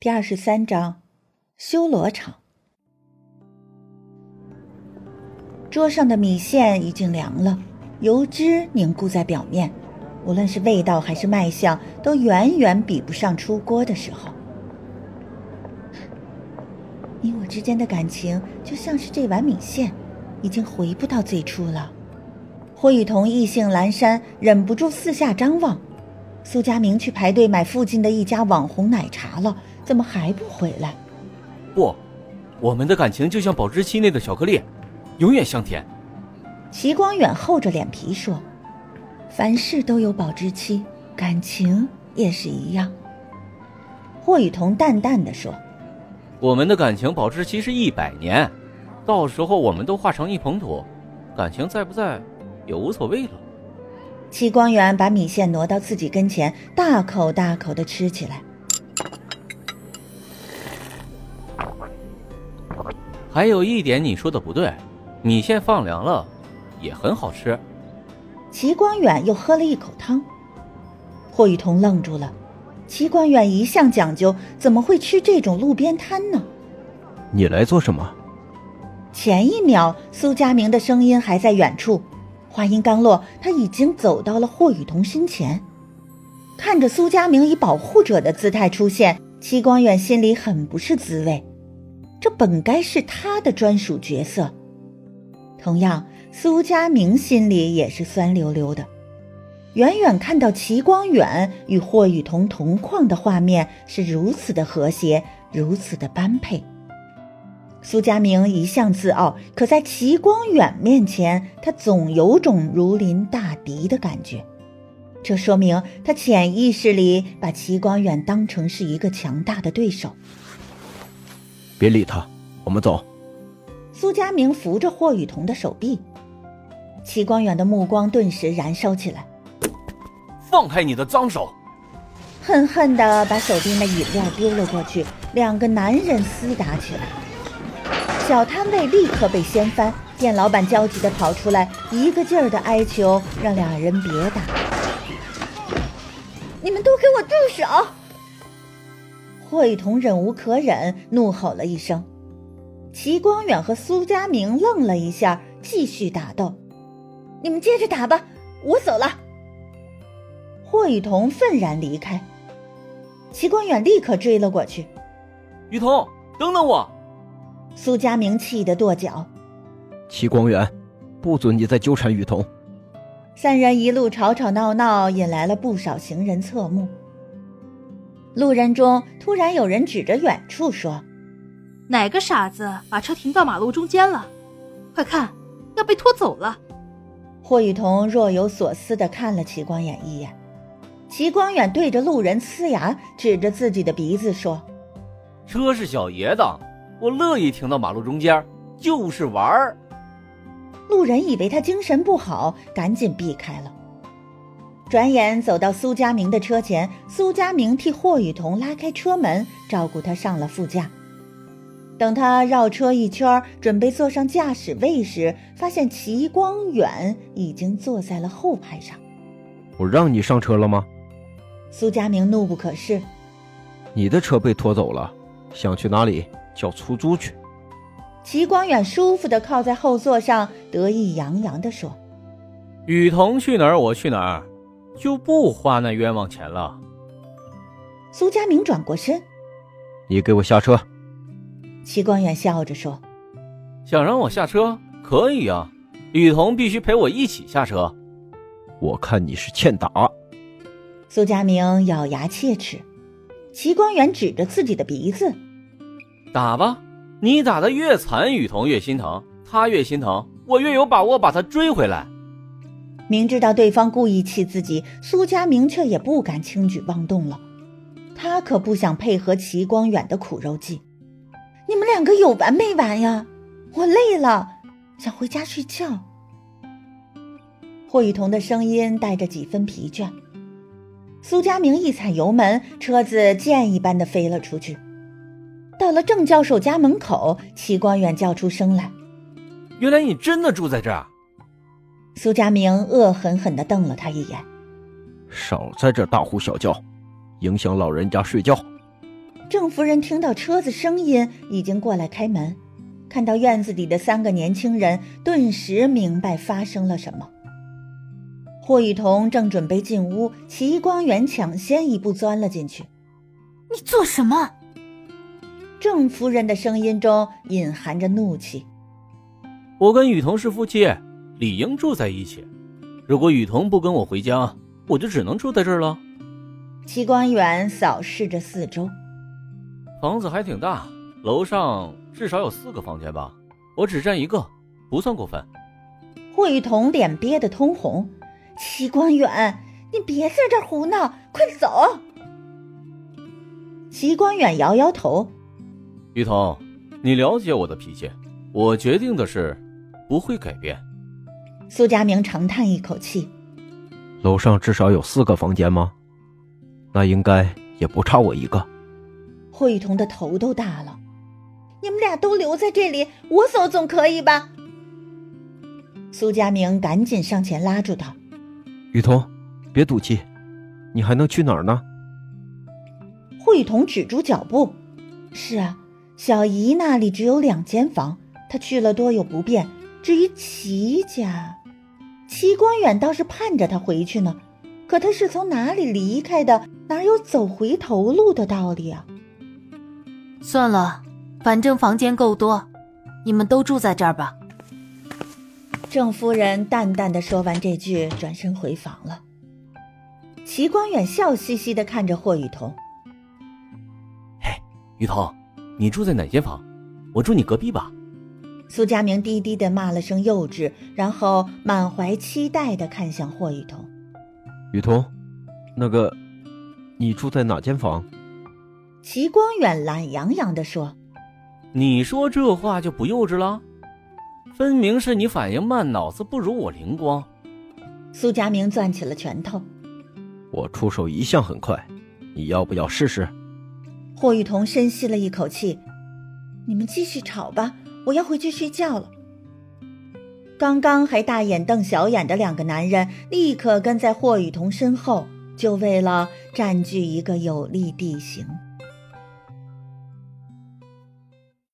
第二十三章，修罗场。桌上的米线已经凉了，油脂凝固在表面，无论是味道还是卖相，都远远比不上出锅的时候。你我之间的感情，就像是这碗米线，已经回不到最初了。霍雨桐意兴阑珊，忍不住四下张望。苏佳明去排队买附近的一家网红奶茶了。怎么还不回来？不，我们的感情就像保质期内的巧克力，永远香甜。齐光远厚着脸皮说：“凡事都有保质期，感情也是一样。”霍雨桐淡淡的说：“我们的感情保质期是一百年，到时候我们都化成一捧土，感情在不在也无所谓了。”齐光远把米线挪到自己跟前，大口大口的吃起来。还有一点你说的不对，米线放凉了，也很好吃。齐光远又喝了一口汤，霍雨桐愣住了。齐光远一向讲究，怎么会吃这种路边摊呢？你来做什么？前一秒苏佳明的声音还在远处，话音刚落，他已经走到了霍雨桐身前。看着苏佳明以保护者的姿态出现，齐光远心里很不是滋味。这本该是他的专属角色，同样，苏佳明心里也是酸溜溜的。远远看到齐光远与霍雨桐同框的画面是如此的和谐，如此的般配。苏佳明一向自傲，可在齐光远面前，他总有种如临大敌的感觉。这说明他潜意识里把齐光远当成是一个强大的对手。别理他，我们走。苏佳明扶着霍雨桐的手臂，齐光远的目光顿时燃烧起来。放开你的脏手！恨恨的把手边的饮料丢了过去，两个男人厮打起来。小摊位立刻被掀翻，店老板焦急的跑出来，一个劲儿的哀求让两人别打。你们都给我住手！霍雨桐忍无可忍，怒吼了一声。齐光远和苏佳明愣了一下，继续打斗。你们接着打吧，我走了。霍雨桐愤然离开，齐光远立刻追了过去。雨桐，等等我！苏佳明气得跺脚。齐光远，不准你再纠缠雨桐。三人一路吵吵闹闹，引来了不少行人侧目。路人中突然有人指着远处说：“哪个傻子把车停到马路中间了？快看，要被拖走了！”霍雨桐若有所思地看了齐光远一眼。齐光远对着路人呲牙，指着自己的鼻子说：“车是小爷的，我乐意停到马路中间，就是玩儿。”路人以为他精神不好，赶紧避开了。转眼走到苏佳明的车前，苏佳明替霍雨桐拉开车门，照顾他上了副驾。等他绕车一圈，准备坐上驾驶位时，发现齐光远已经坐在了后排上。我让你上车了吗？苏佳明怒不可遏。你的车被拖走了，想去哪里叫出租去。齐光远舒服地靠在后座上，得意洋洋地说：“雨桐去哪儿，我去哪儿。”就不花那冤枉钱了。苏佳明转过身，你给我下车。齐光远笑着说：“想让我下车可以啊，雨桐必须陪我一起下车。我看你是欠打。”苏佳明咬牙切齿。齐光远指着自己的鼻子：“打吧，你打的越惨，雨桐越心疼，他越心疼，我越有把握把他追回来。”明知道对方故意气自己，苏家明却也不敢轻举妄动了。他可不想配合齐光远的苦肉计。你们两个有完没完呀？我累了，想回家睡觉。霍雨桐的声音带着几分疲倦。苏佳明一踩油门，车子箭一般的飞了出去。到了郑教授家门口，齐光远叫出声来：“原来你真的住在这儿。”苏佳明恶狠狠地瞪了他一眼：“少在这大呼小叫，影响老人家睡觉。”郑夫人听到车子声音，已经过来开门，看到院子里的三个年轻人，顿时明白发生了什么。霍雨桐正准备进屋，齐光远抢先一步钻了进去。“你做什么？”郑夫人的声音中隐含着怒气。“我跟雨桐是夫妻，理应住在一起。如果雨桐不跟我回家，我就只能住在这儿了。”齐光远扫视着四周。房子还挺大，楼上至少有四个房间吧，我只占一个，不算过分。霍雨桐脸憋得通红，齐光远，你别在这胡闹，快走！齐光远摇摇头，雨桐，你了解我的脾气，我决定的事不会改变。苏佳明长叹一口气，楼上至少有四个房间吗？那应该也不差我一个。霍雨桐的头都大了，你们俩都留在这里，我走总可以吧？苏佳明赶紧上前拉住他：“雨桐，别赌气，你还能去哪儿呢？”霍雨桐止住脚步：“是啊，小姨那里只有两间房，她去了多有不便。至于齐家，齐光远倒是盼着他回去呢，可他是从哪里离开的，哪有走回头路的道理啊？”算了，反正房间够多，你们都住在这儿吧。郑夫人淡淡的说完这句，转身回房了。齐光远笑嘻嘻的看着霍雨桐：“嘿，雨桐，你住在哪间房？我住你隔壁吧。”苏佳明低低的骂了声幼稚，然后满怀期待的看向霍雨桐：“雨桐，那个，你住在哪间房？”齐光远懒洋洋的说：“你说这话就不幼稚了，分明是你反应慢，脑子不如我灵光。”苏佳明攥起了拳头：“我出手一向很快，你要不要试试？”霍雨桐深吸了一口气：“你们继续吵吧，我要回去睡觉了。”刚刚还大眼瞪小眼的两个男人，立刻跟在霍雨桐身后，就为了占据一个有利地形。